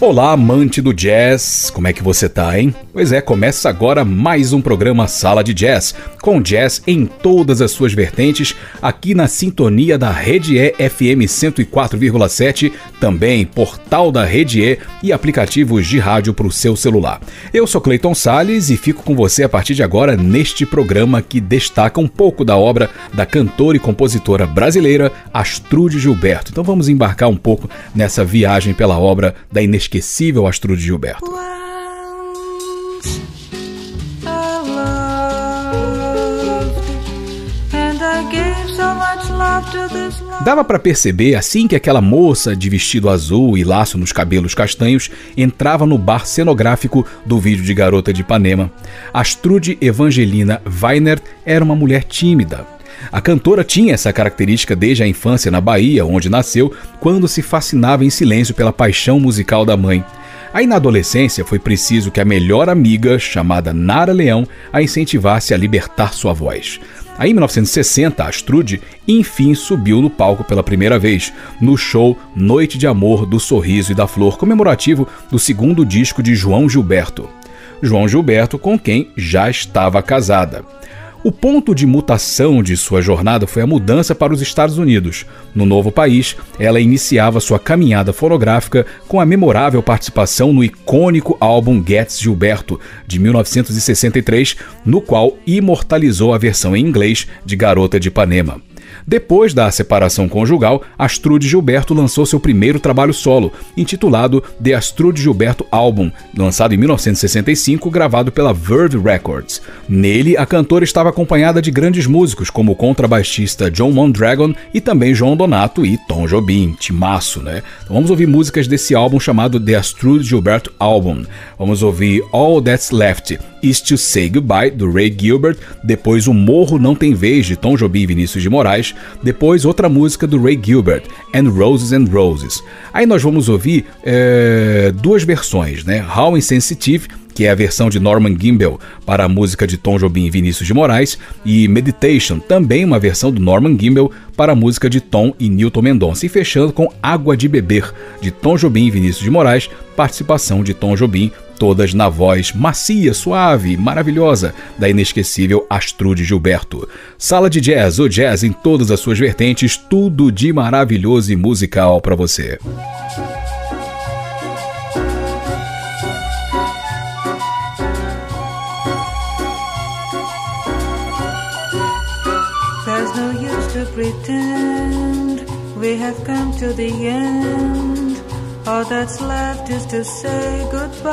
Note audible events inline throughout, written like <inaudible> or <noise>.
Olá, amante do jazz, como é que você tá, hein? Pois é, começa agora mais um programa Sala de Jazz, com jazz em todas as suas vertentes, aqui na sintonia da Rede E FM 104,7, também portal da Rede E e aplicativos de rádio para o seu celular. Eu sou Clayton Sales e fico com você a partir de agora neste programa que destaca um pouco da obra da cantora e compositora brasileira Astrude Gilberto. Então vamos embarcar um pouco nessa viagem pela obra da inesquecível inesquecível Astrude Gilberto. Dava para perceber assim que aquela moça de vestido azul e laço nos cabelos castanhos entrava no bar cenográfico do vídeo de Garota de Ipanema. Astrude Evangelina Weiner era uma mulher tímida, a cantora tinha essa característica desde a infância na Bahia, onde nasceu, quando se fascinava em silêncio pela paixão musical da mãe. Aí na adolescência foi preciso que a melhor amiga, chamada Nara Leão, a incentivasse a libertar sua voz. Aí em 1960, Astrude enfim subiu no palco pela primeira vez, no show Noite de Amor do Sorriso e da Flor, comemorativo do segundo disco de João Gilberto. João Gilberto, com quem já estava casada. O ponto de mutação de sua jornada foi a mudança para os Estados Unidos. No novo país, ela iniciava sua caminhada fonográfica com a memorável participação no icônico álbum Gets Gilberto, de 1963, no qual imortalizou a versão em inglês de Garota de Ipanema. Depois da separação conjugal, Astrude Gilberto lançou seu primeiro trabalho solo, intitulado The Astrude Gilberto Album, lançado em 1965, gravado pela Verve Records. Nele, a cantora estava acompanhada de grandes músicos como o contrabaixista John Mondragon e também João Donato e Tom Jobim, timaço, né? Então vamos ouvir músicas desse álbum chamado The Astrude Gilberto Album. Vamos ouvir All That's Left, Is To Say Goodbye, do Ray Gilbert, depois O Morro Não Tem Vez, de Tom Jobim e Vinícius de Moraes, depois outra música do Ray Gilbert, And Roses and Roses. Aí nós vamos ouvir é, duas versões, né? How Insensitive, que é a versão de Norman Gimbel para a música de Tom Jobim e Vinícius de Moraes, e Meditation, também uma versão do Norman Gimbel para a música de Tom e Newton Mendonça, e fechando com Água de Beber, de Tom Jobim e Vinícius de Moraes, participação de Tom Jobim todas na voz macia, suave, maravilhosa da inesquecível Astrude Gilberto. Sala de jazz, o jazz em todas as suas vertentes, tudo de maravilhoso e musical para você. There's no use to pretend we have come to the end All that's left is to say goodbye.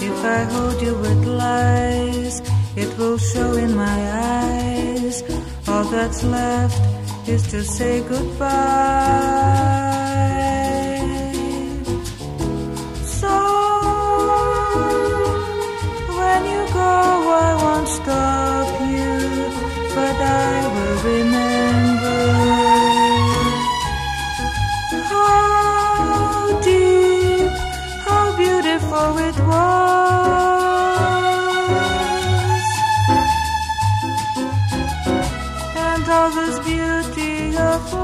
If I hold you with lies, it will show in my eyes. All that's left is to say goodbye.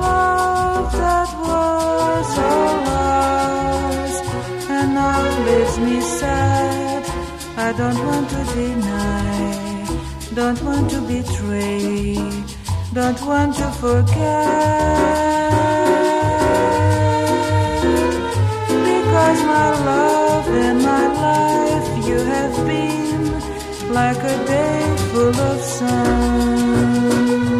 Love that was ours. And now leaves me sad. I don't want to deny, don't want to betray, don't want to forget. Because my love in my life you have been like a day full of sun.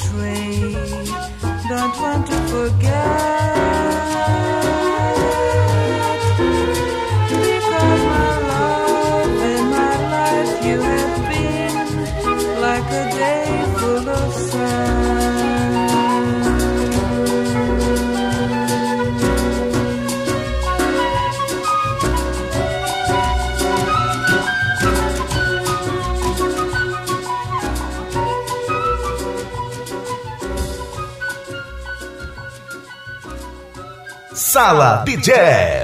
train. Don't want to forget. Sala de Jazz.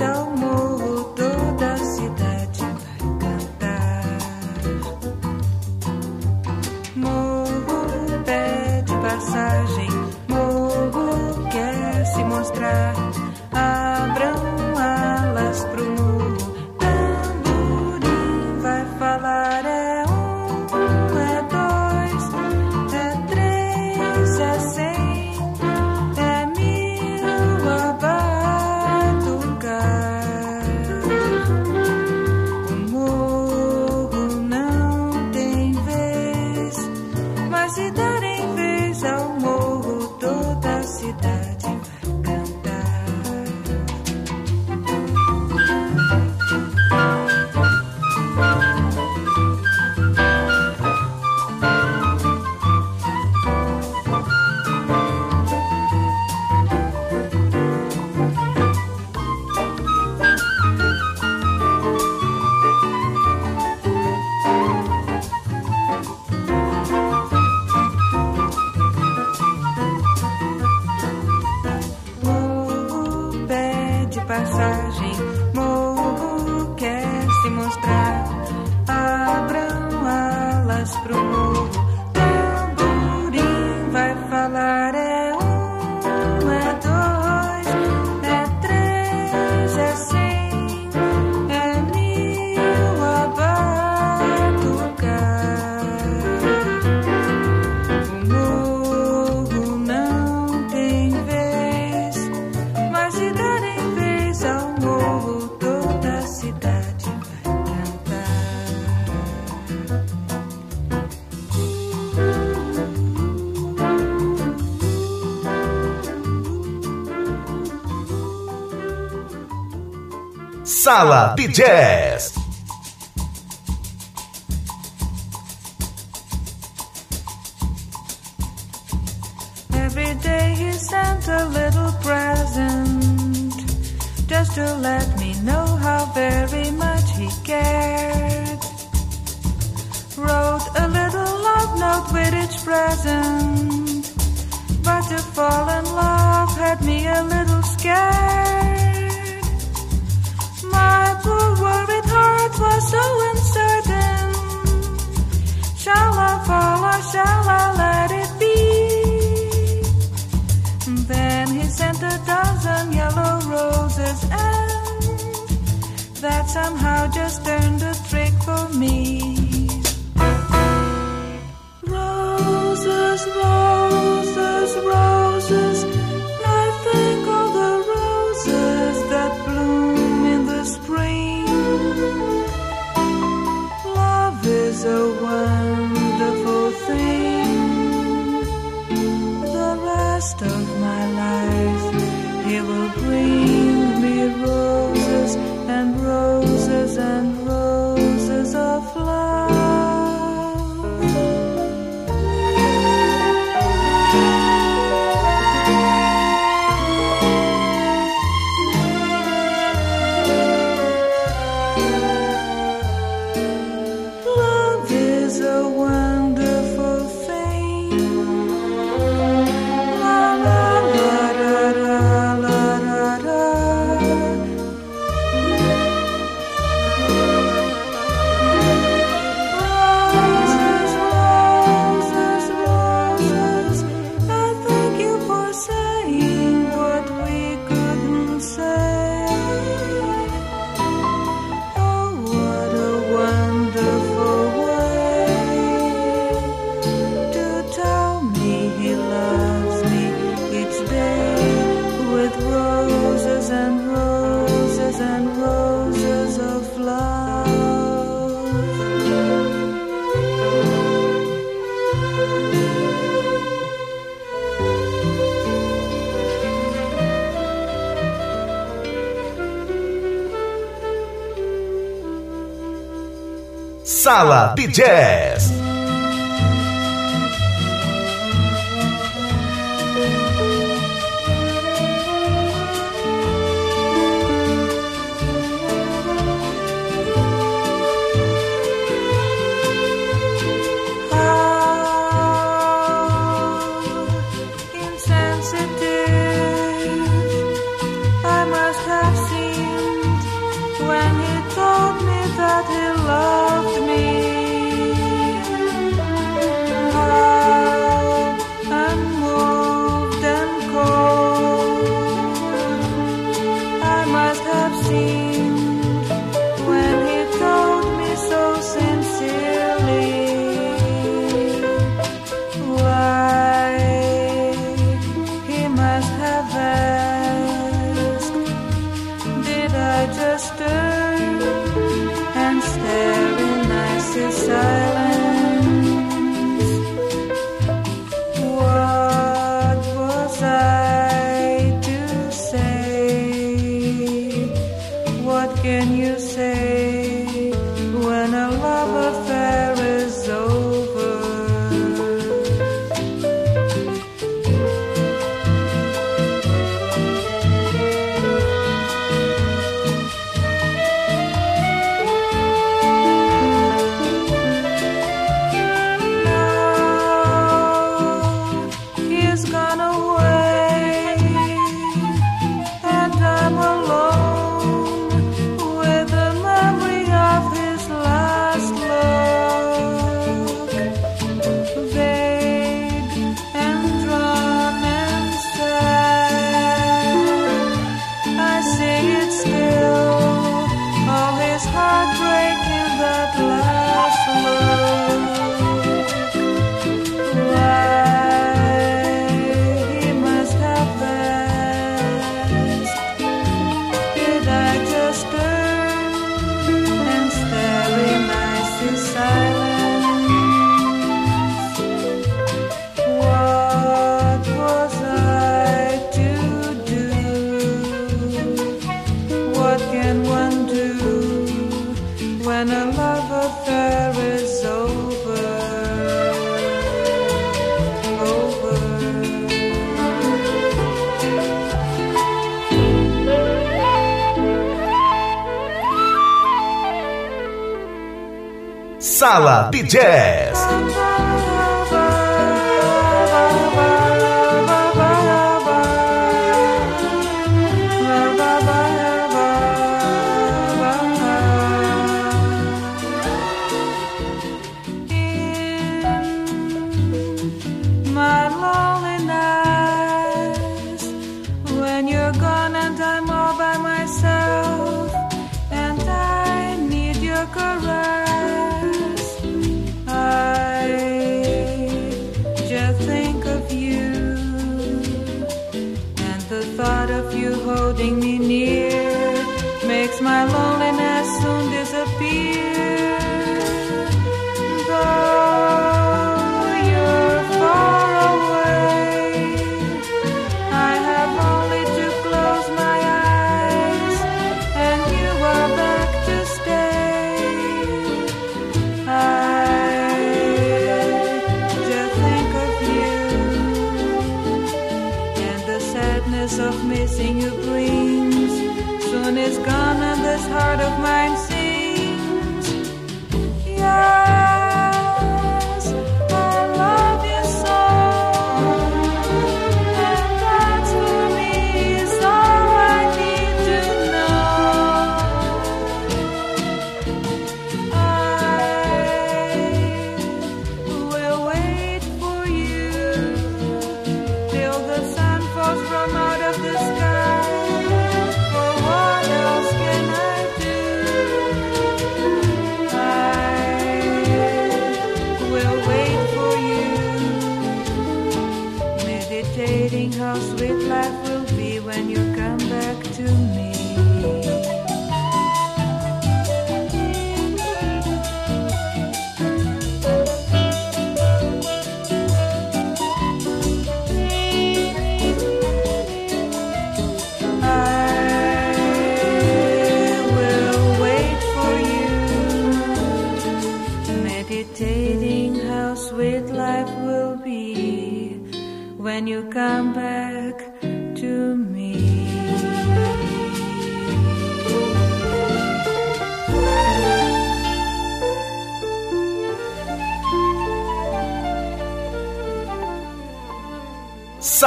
so Sala de Jazz. Sala Sala de Jazz.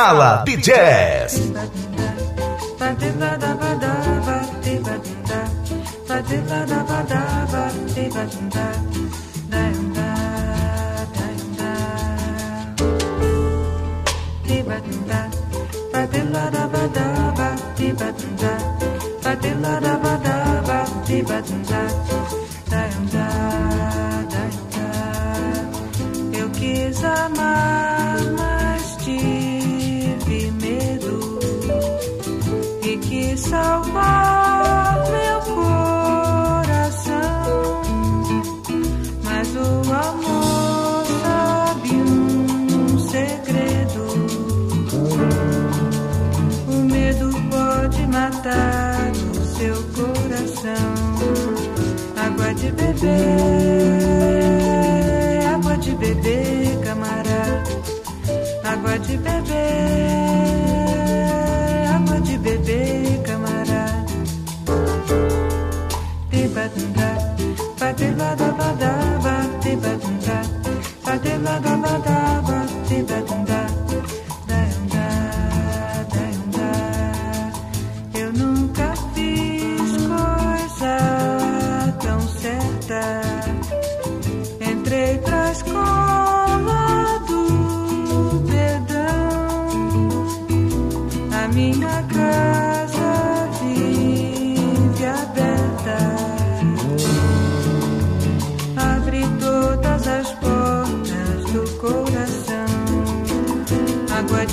Sala de Jazz. Água de beber, água de beber, camarada. Água de beber,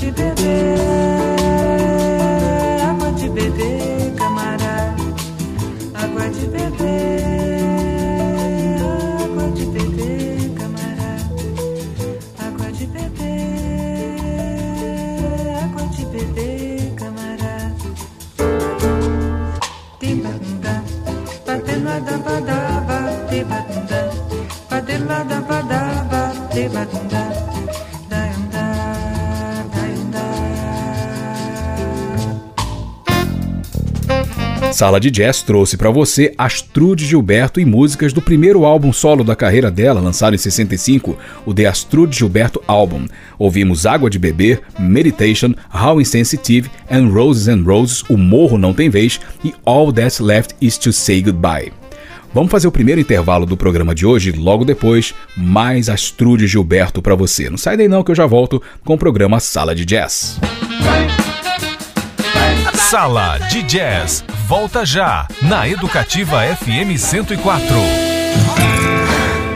De beber, Sala de Jazz trouxe para você Astrude Gilberto e músicas do primeiro álbum solo da carreira dela, lançado em 65, o The Astrude Gilberto Album. Ouvimos Água de Beber, Meditation, How Insensitive and Roses and Roses, O Morro Não Tem Vez e All That's Left Is To Say Goodbye. Vamos fazer o primeiro intervalo do programa de hoje, logo depois, mais Astrude Gilberto para você. Não sai daí não que eu já volto com o programa Sala de Jazz. Sala de Jazz. Volta já na Educativa FM 104.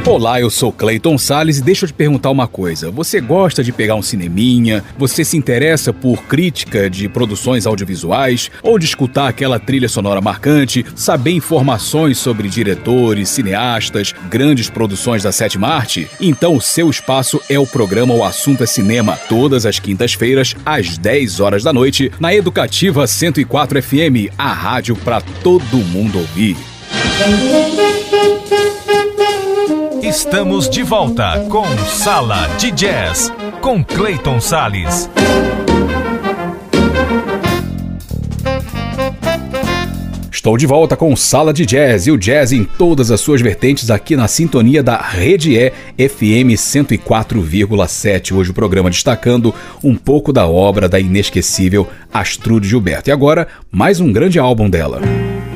Olá, eu sou Clayton Sales e deixa eu te perguntar uma coisa. Você gosta de pegar um cineminha? Você se interessa por crítica de produções audiovisuais? Ou de escutar aquela trilha sonora marcante? Saber informações sobre diretores, cineastas, grandes produções da sétima arte? Então o seu espaço é o programa O Assunto é Cinema, todas as quintas-feiras, às 10 horas da noite, na Educativa 104 FM, a rádio para todo mundo ouvir. Estamos de volta com Sala de Jazz com Clayton Sales. Estou de volta com Sala de Jazz e o jazz em todas as suas vertentes aqui na sintonia da Rede E FM 104,7. Hoje o programa destacando um pouco da obra da inesquecível Astrude Gilberto. E agora, mais um grande álbum dela. Sunday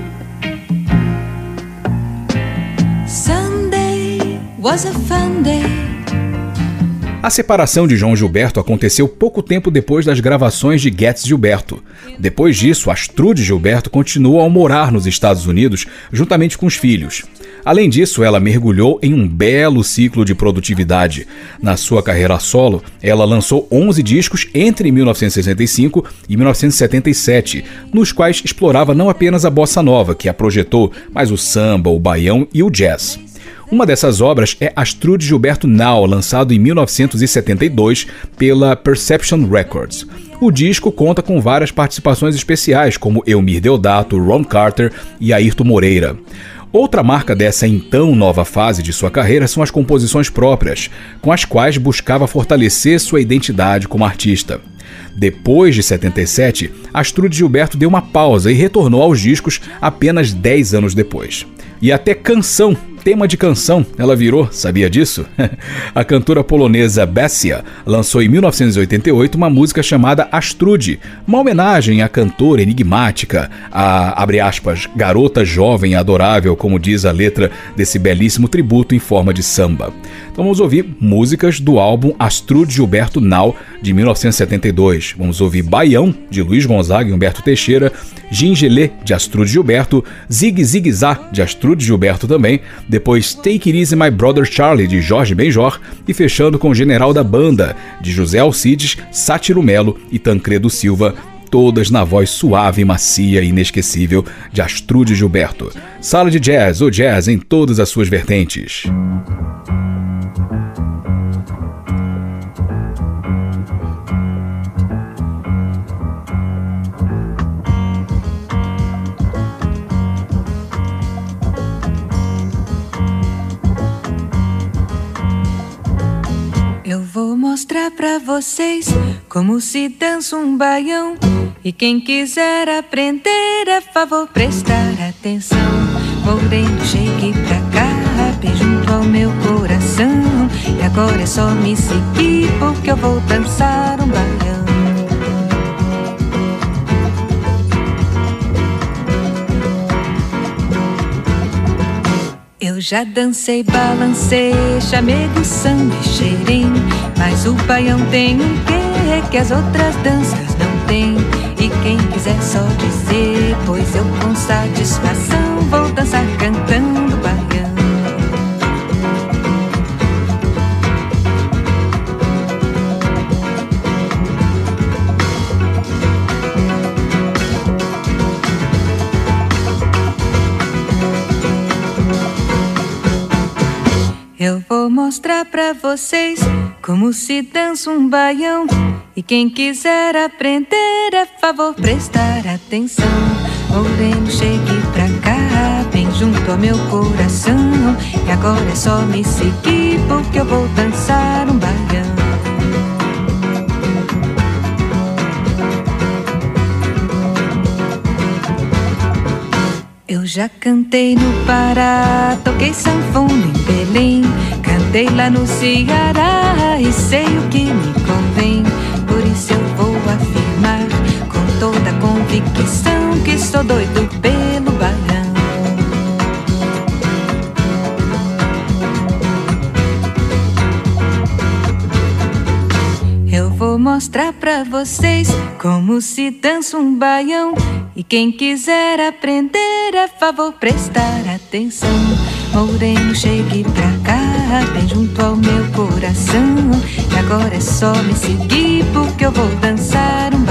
a separação de João Gilberto aconteceu pouco tempo depois das gravações de Getz Gilberto. Depois disso, Astrude Gilberto continuou a morar nos Estados Unidos juntamente com os filhos. Além disso, ela mergulhou em um belo ciclo de produtividade. Na sua carreira solo, ela lançou 11 discos entre 1965 e 1977, nos quais explorava não apenas a bossa nova, que a projetou, mas o samba, o baião e o jazz. Uma dessas obras é Astrude Gilberto Now, lançado em 1972 pela Perception Records. O disco conta com várias participações especiais, como Elmir Deodato, Ron Carter e Ayrton Moreira. Outra marca dessa então nova fase de sua carreira são as composições próprias, com as quais buscava fortalecer sua identidade como artista. Depois de 77, Astrude Gilberto deu uma pausa e retornou aos discos apenas 10 anos depois. E até canção tema de canção ela virou, sabia disso? <laughs> a cantora polonesa Bessia lançou em 1988 uma música chamada Astrude, uma homenagem à cantora enigmática, a, aspas, garota jovem adorável, como diz a letra desse belíssimo tributo em forma de samba. Então vamos ouvir músicas do álbum Astrude Gilberto Now, de 1972. Vamos ouvir Baião, de Luiz Gonzaga e Humberto Teixeira, Gingelê, de Astrude Gilberto, Zig Zig Zá, de Astrude Gilberto também, depois Take It Easy My Brother Charlie, de Jorge Benjor, e fechando com General da Banda, de José Alcides, Sátiro Melo e Tancredo Silva, todas na voz suave, macia e inesquecível de Astrude Gilberto. Sala de jazz, ou jazz em todas as suas vertentes. Mostrar pra vocês como se dança um baião. E quem quiser aprender, é favor prestar atenção. Moreno, chegue pra cá, bem junto ao meu coração. E agora é só me seguir, porque eu vou dançar um baião. Já dancei, balancei, chamego, samba e cheirinho Mas o baião tem um quê que as outras danças não têm. E quem quiser só dizer, pois eu com satisfação Vou dançar cantando mostrar pra vocês como se dança um baião. E quem quiser aprender, é favor prestar atenção. Moreno, chegue pra cá, bem junto ao meu coração. E agora é só me seguir, porque eu vou dançar um baião. Eu já cantei no Pará, toquei sanfona em Belém, cantei lá no Ceará e sei o que me convém. Por isso eu vou afirmar com toda convicção que sou doido pelo baião. Eu vou mostrar pra vocês como se dança um baião. E quem quiser aprender, é favor prestar atenção. Moreno, chegue pra cá, bem junto ao meu coração. E agora é só me seguir, porque eu vou dançar um.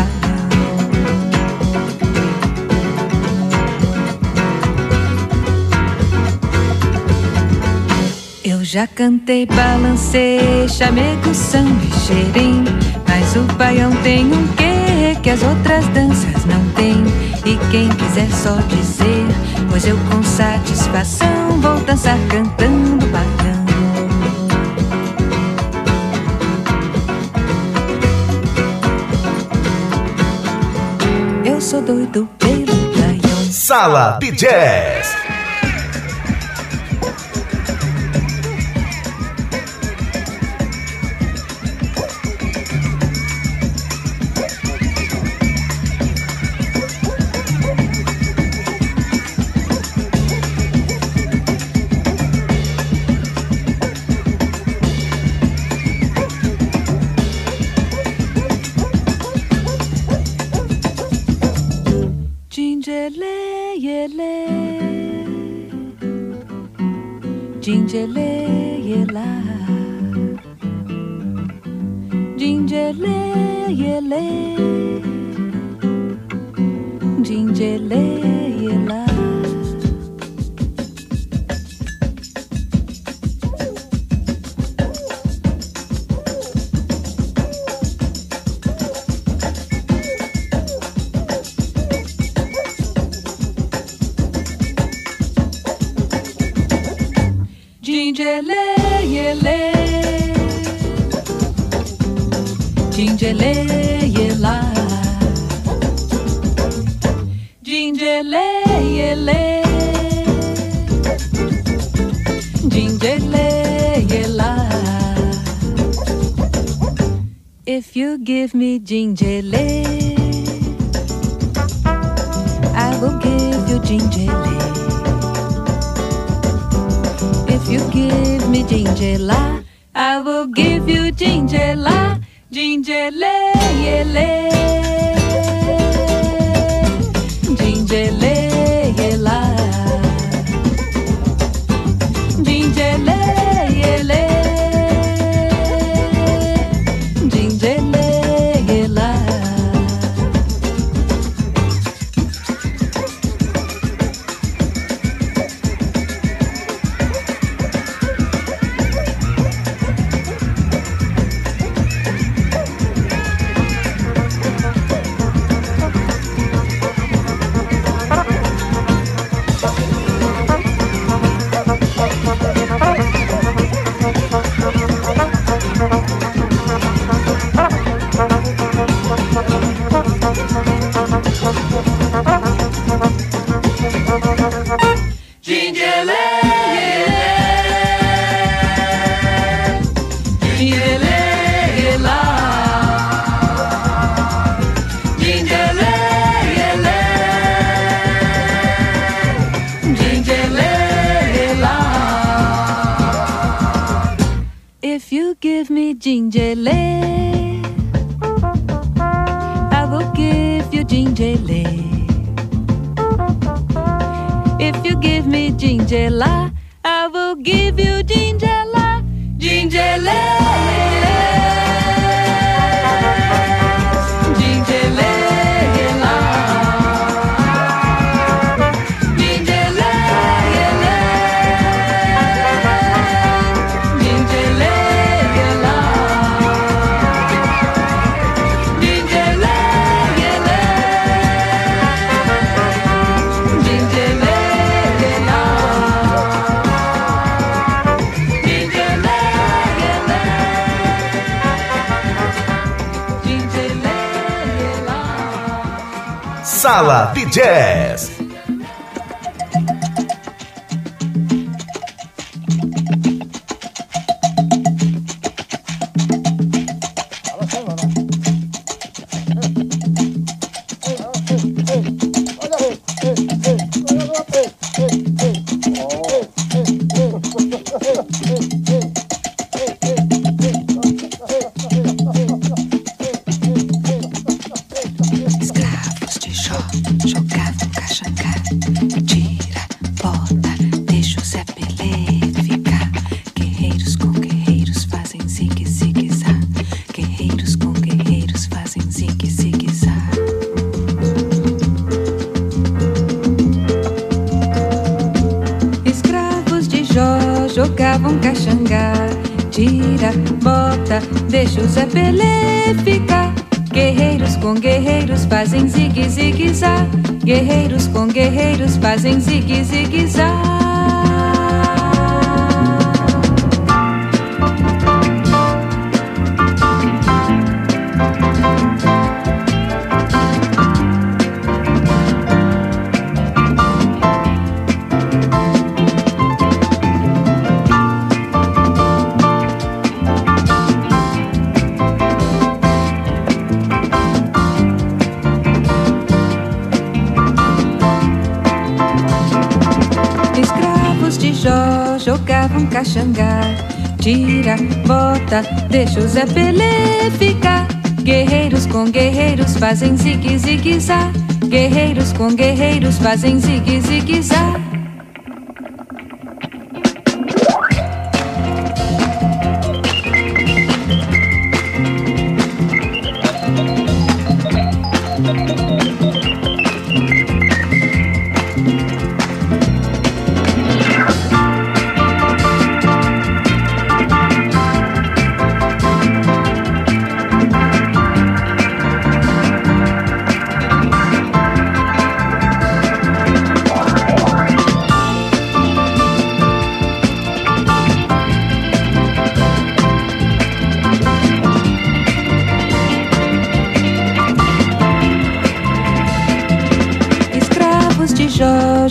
Eu já cantei, balancei, chamego, samba e xerém Mas o baião tem um quê que as outras danças não têm E quem quiser só dizer, pois eu com satisfação Vou dançar cantando baião Eu sou doido pelo baião Sala de Jazz. Jingeleyele. Jingeleyela. If you give me gingerle, I will give you gingerle. If you give me gingerla, I will give you gingerla, gingerle, yele. I will give you gingerla, gingerle. Gingerle, Sala de Jazz. Caxangá. Tira, bota, deixa o Zé Pelé ficar. Guerreiros com guerreiros fazem zigue, zigue, zá. Guerreiros com guerreiros fazem zigue,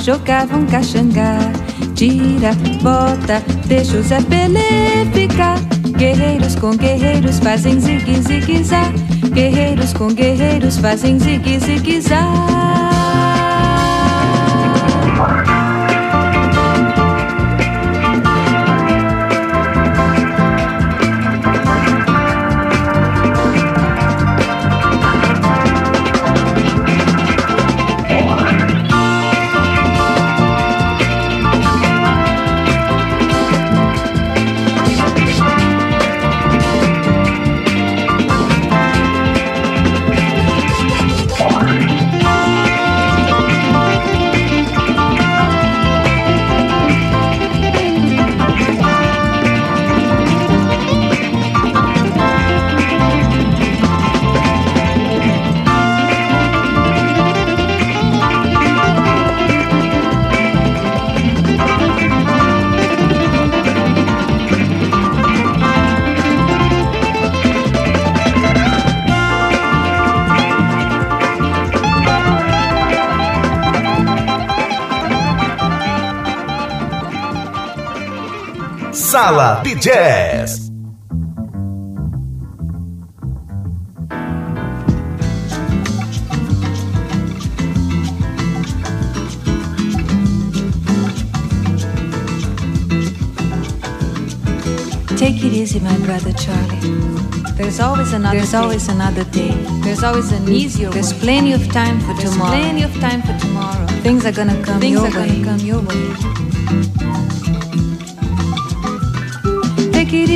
jogavam caxangá. Tira, bota, deixa o Zé Pelé ficar. Guerreiros com guerreiros fazem zigue-zigue-zá. Guerreiros com guerreiros fazem zigue-zigue-zá. Sala de Jazz. Take it easy, my brother Charlie. There's always another. There's day. always another day. There's always an easier. There's way. plenty of time for There's tomorrow. Plenty of time for tomorrow. Things are gonna come. Things your are way. gonna come your way.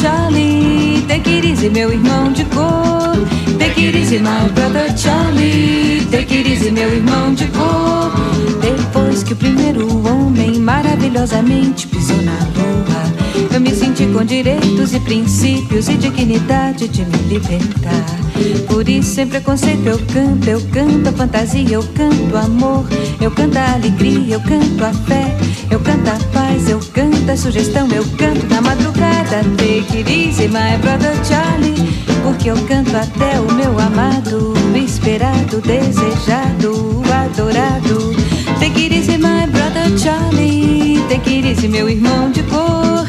Charlie. Take it easy, meu irmão de cor. Take it easy, my brother Charlie. Take it easy, meu irmão de cor. Depois que o primeiro homem maravilhosamente pisou na lua, eu me senti com direitos e princípios e dignidade de me libertar. Por isso, sem preconceito, eu canto, eu canto a fantasia, eu canto amor, eu canto a alegria, eu canto a fé, eu canto a paz, eu canto a sugestão, eu canto na madrugada. Take it easy, my brother Charlie, porque eu canto até o meu amado, esperado, desejado, adorado. Take it easy, my brother Charlie, take it easy, meu irmão de cor.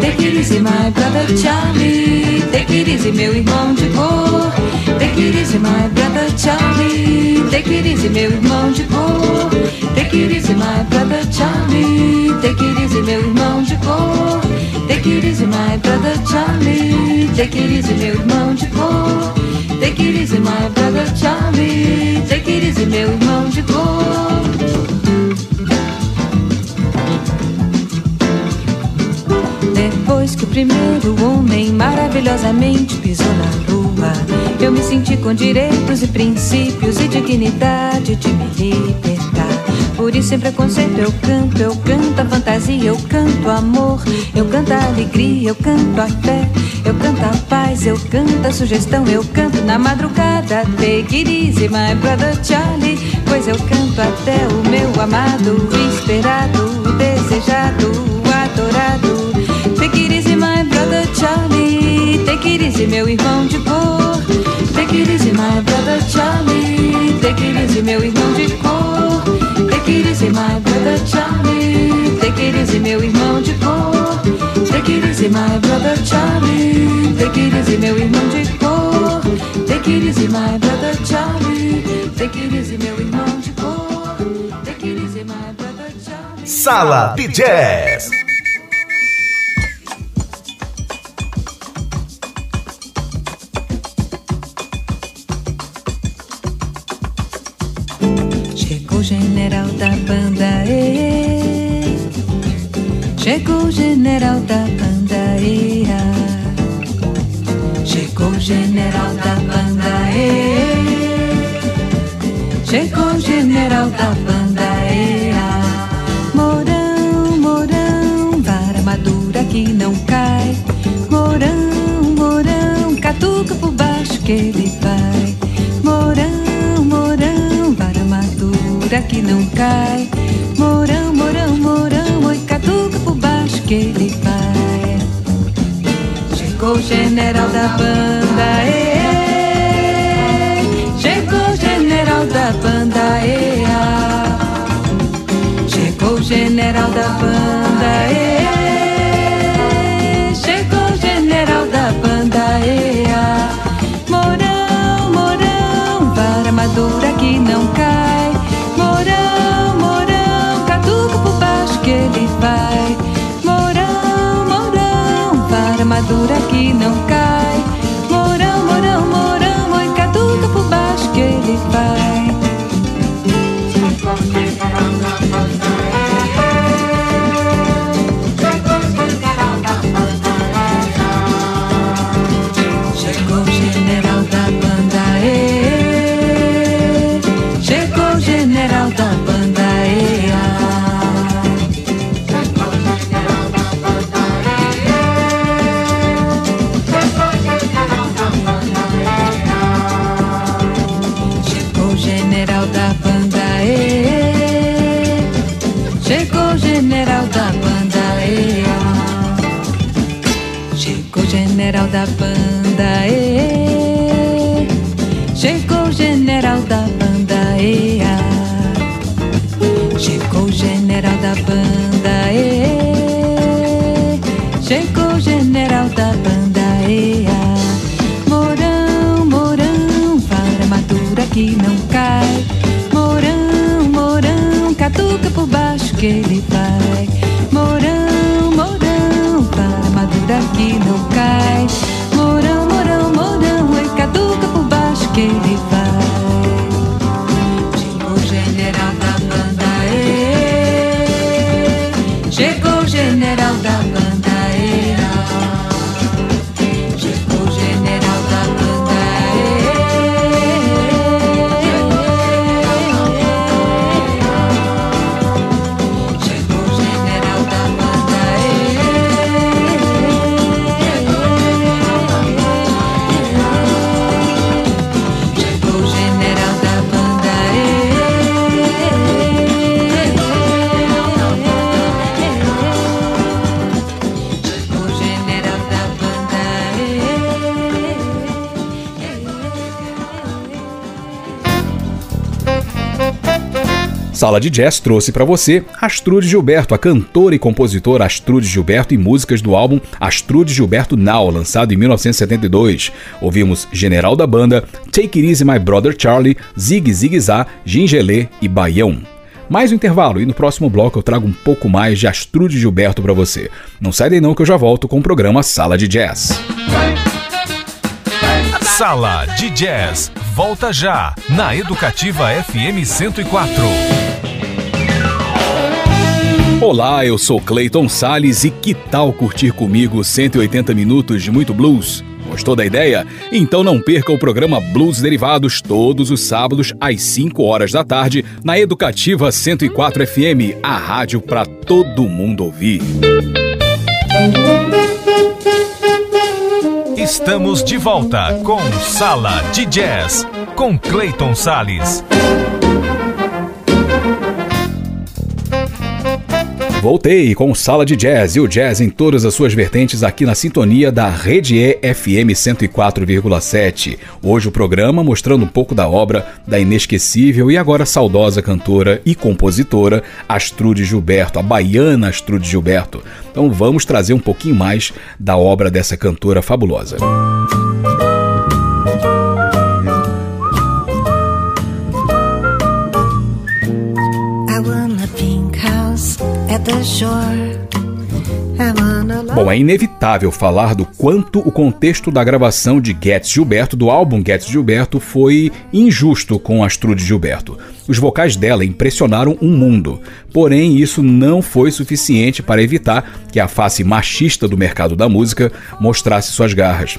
Take it easy, my brother Charlie, take it easy, meu irmão de cor. Take it easy, my brother Charlie. Take it easy, meu irmão de cor. Take it easy, my brother Charlie. Take it easy, meu irmão de cor. Take it easy, my brother Charlie. Take it easy, meu irmão de cor. Take it easy, my brother Charlie. Take it easy, meu irmão de cor. Depois que o primeiro homem maravilhosamente pisou na lua eu me senti com direitos e princípios e dignidade de me libertar. Por isso, sem preconceito, eu canto, eu canto a fantasia, eu canto amor, eu canto a alegria, eu canto a fé, eu canto a paz, eu canto a sugestão, eu canto na madrugada. Take it easy, my brother Charlie, pois eu canto até o meu amado, esperado, desejado, adorado. Take it easy, my brother Charlie, take it easy, meu irmão de cor. Take it easy, my brother Charlie. Take it easy, meu irmão de cor. Easy, my brother Charlie. Take it easy, meu irmão de cor. Take it easy, my brother Charlie. Take it easy, meu irmão de cor. Take it easy, my brother Charlie. Take it easy, meu irmão de cor. Take it easy, my brother Charlie. Sala de Jazz. banda e eh, eh. Chegou o general da banda e eh, Chegou o general da banda e Chegou o general da banda e Morão, morão, vara madura que não cai. Morão, morão, catuca por baixo que ele vai. Madura que não cai. Morão, morão, morão, oi, catuca por baixo que ele vai. Chegou o general da banda, e Chegou o general da banda, e Chegou o general da banda, e armadura que ele. Morão, morão, vara madura que não Sala de Jazz trouxe para você Astrude Gilberto, a cantora e compositora Astrude Gilberto e músicas do álbum Astrude Gilberto Now, lançado em 1972. Ouvimos General da Banda, Take It Easy My Brother Charlie, Zig Zig Zá, Gingelê e Baião. Mais um intervalo e no próximo bloco eu trago um pouco mais de Astrude Gilberto para você. Não sai daí não que eu já volto com o programa Sala de Jazz. Sala de Jazz. Volta já na Educativa FM 104. Olá, eu sou Clayton Sales e que tal curtir comigo 180 minutos de muito blues? Gostou da ideia? Então não perca o programa Blues Derivados todos os sábados às 5 horas da tarde na Educativa 104 FM, a rádio para todo mundo ouvir. Estamos de volta com Sala de Jazz com Clayton Sales. Voltei com Sala de Jazz e o jazz em todas as suas vertentes aqui na sintonia da Rede E FM 104,7. Hoje o programa mostrando um pouco da obra da inesquecível e agora saudosa cantora e compositora Astrude Gilberto, a baiana Astrude Gilberto. Então vamos trazer um pouquinho mais da obra dessa cantora fabulosa. I Bom, é inevitável falar do quanto o contexto da gravação de Getz Gilberto, do álbum Getz Gilberto, foi injusto com Astrude Gilberto. Os vocais dela impressionaram um mundo, porém isso não foi suficiente para evitar que a face machista do mercado da música mostrasse suas garras.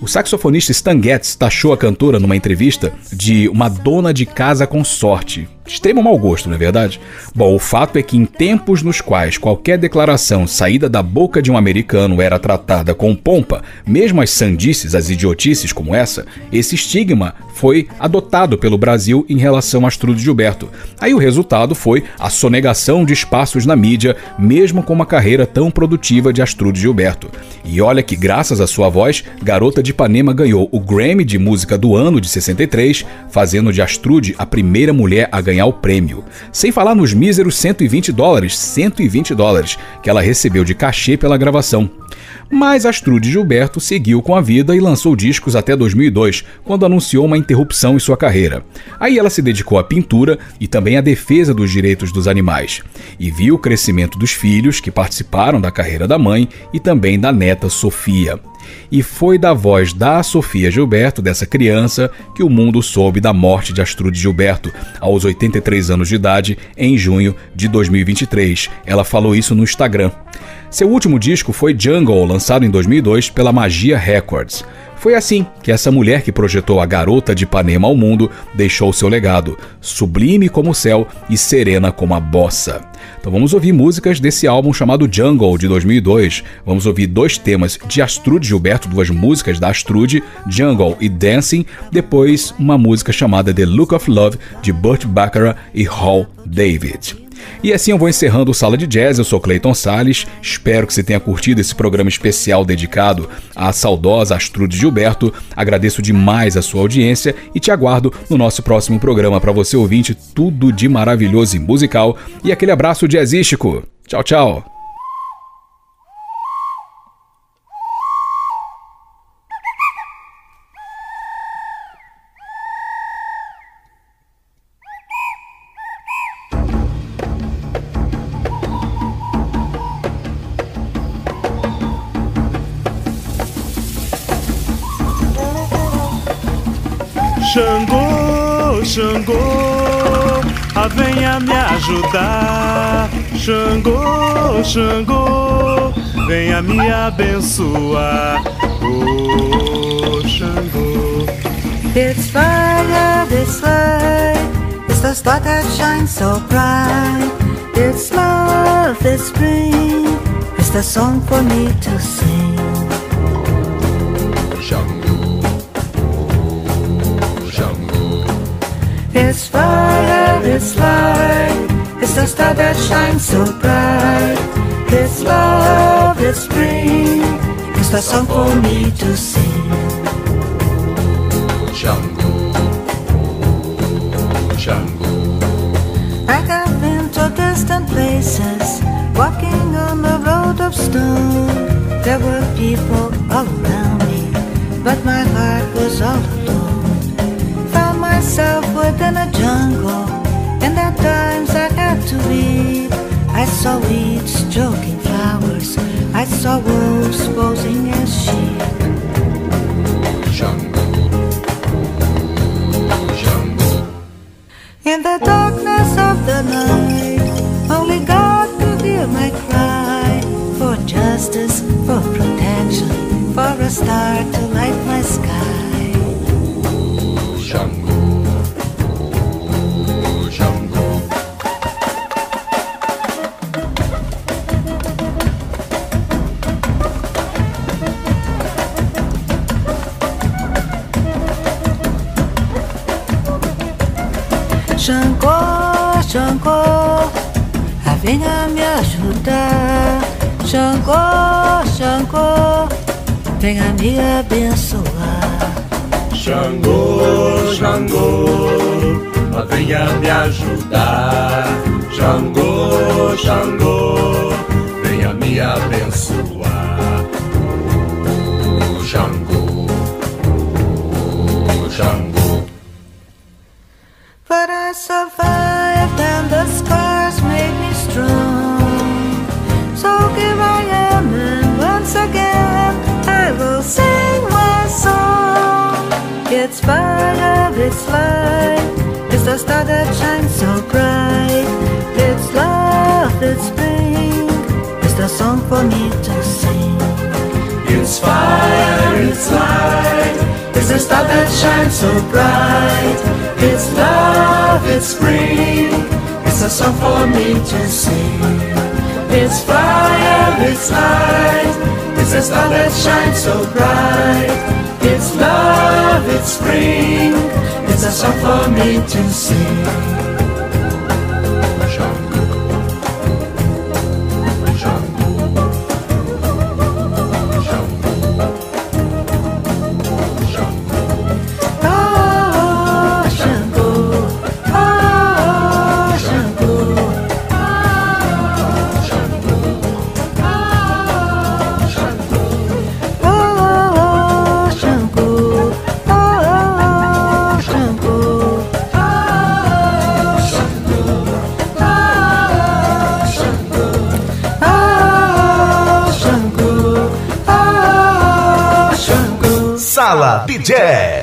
O saxofonista Stan Getz taxou a cantora numa entrevista de uma dona de casa com sorte. Extremo mau gosto, não é verdade? Bom, o fato é que em tempos nos quais qualquer declaração saída da boca de um americano era tratada com pompa, mesmo as sandices, as idiotices como essa, esse estigma foi adotado pelo Brasil em relação a Astrude Gilberto. Aí o resultado foi a sonegação de espaços na mídia, mesmo com uma carreira tão produtiva de Astrude Gilberto. E olha que graças à sua voz, Garota de Ipanema ganhou o Grammy de Música do Ano de 63, fazendo de Astrude a primeira mulher a ganhar ganhar o prêmio. Sem falar nos míseros 120 dólares, 120 dólares, que ela recebeu de cachê pela gravação. Mas Astrude Gilberto seguiu com a vida e lançou discos até 2002, quando anunciou uma interrupção em sua carreira. Aí ela se dedicou à pintura e também à defesa dos direitos dos animais. E viu o crescimento dos filhos que participaram da carreira da mãe e também da neta Sofia. E foi da voz da Sofia Gilberto, dessa criança, que o mundo soube da morte de Astrude Gilberto, aos 83 anos de idade, em junho de 2023. Ela falou isso no Instagram. Seu último disco foi Jungle, lançado em 2002 pela Magia Records. Foi assim que essa mulher que projetou a garota de Ipanema ao mundo deixou seu legado, sublime como o céu e serena como a bossa. Então vamos ouvir músicas desse álbum chamado Jungle de 2002. Vamos ouvir dois temas de Astrude Gilberto, duas músicas da Astrude, Jungle e Dancing, depois uma música chamada The Look of Love de Burt Bacharach e Hall David. E assim eu vou encerrando o Sala de Jazz. Eu sou Clayton Sales. Espero que você tenha curtido esse programa especial dedicado à saudosa Astrude Gilberto. Agradeço demais a sua audiência e te aguardo no nosso próximo programa para você ouvinte tudo de maravilhoso e musical. E aquele abraço jazzístico. Tchau, tchau. Xangô, Xangô, venha me abençoar. Oh, Xangô. It's fire, it's light, it's the star that shines so bright. It's love, it's spring, it's the song for me to sing. It's fire, it's light, it's the star that shines so bright. It's love, it's spring, it's the song for me to sing. I have been to distant places, walking on the road of stone. There were people all around me, but my heart was all alone. Found myself within a jungle, and at times I had to weep. I saw weeds choking flowers, I saw wolves posing as sheep. Venha me abençoar. Xangô, Xangô, venha me ajudar. Xangô, Xangô, venha me abençoar. A star that shines so bright. It's love, it's spring. It's a song for me to sing. It's fire, it's light. It's a star that shines so bright. It's love, it's spring. It's a song for me to sing. DJ.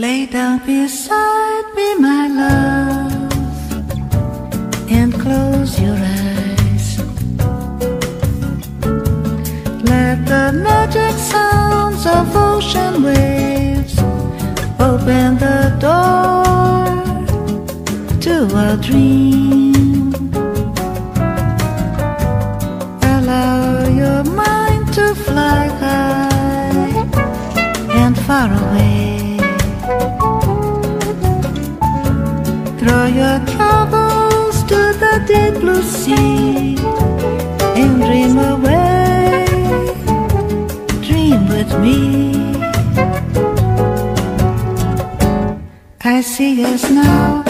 Lay down beside me, my love, and close your eyes. Let the magic sounds of ocean waves open the door to a dream. and dream away. Dream with me. I see us now.